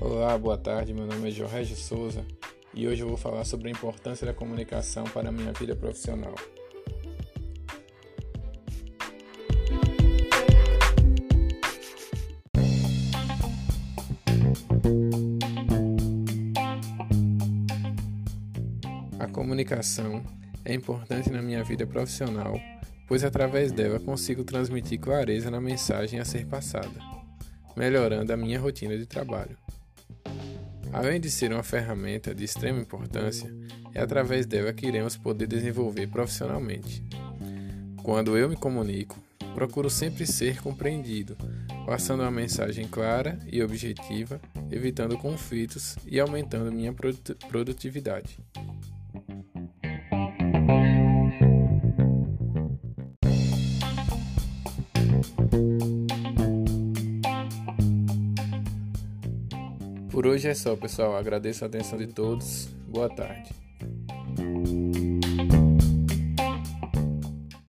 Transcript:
Olá, boa tarde. Meu nome é Jorge Souza e hoje eu vou falar sobre a importância da comunicação para a minha vida profissional. A comunicação é importante na minha vida profissional, pois através dela consigo transmitir clareza na mensagem a ser passada, melhorando a minha rotina de trabalho. Além de ser uma ferramenta de extrema importância, é através dela que iremos poder desenvolver profissionalmente. Quando eu me comunico, procuro sempre ser compreendido, passando uma mensagem clara e objetiva, evitando conflitos e aumentando minha produtividade. Por hoje é só, pessoal. Agradeço a atenção de todos. Boa tarde.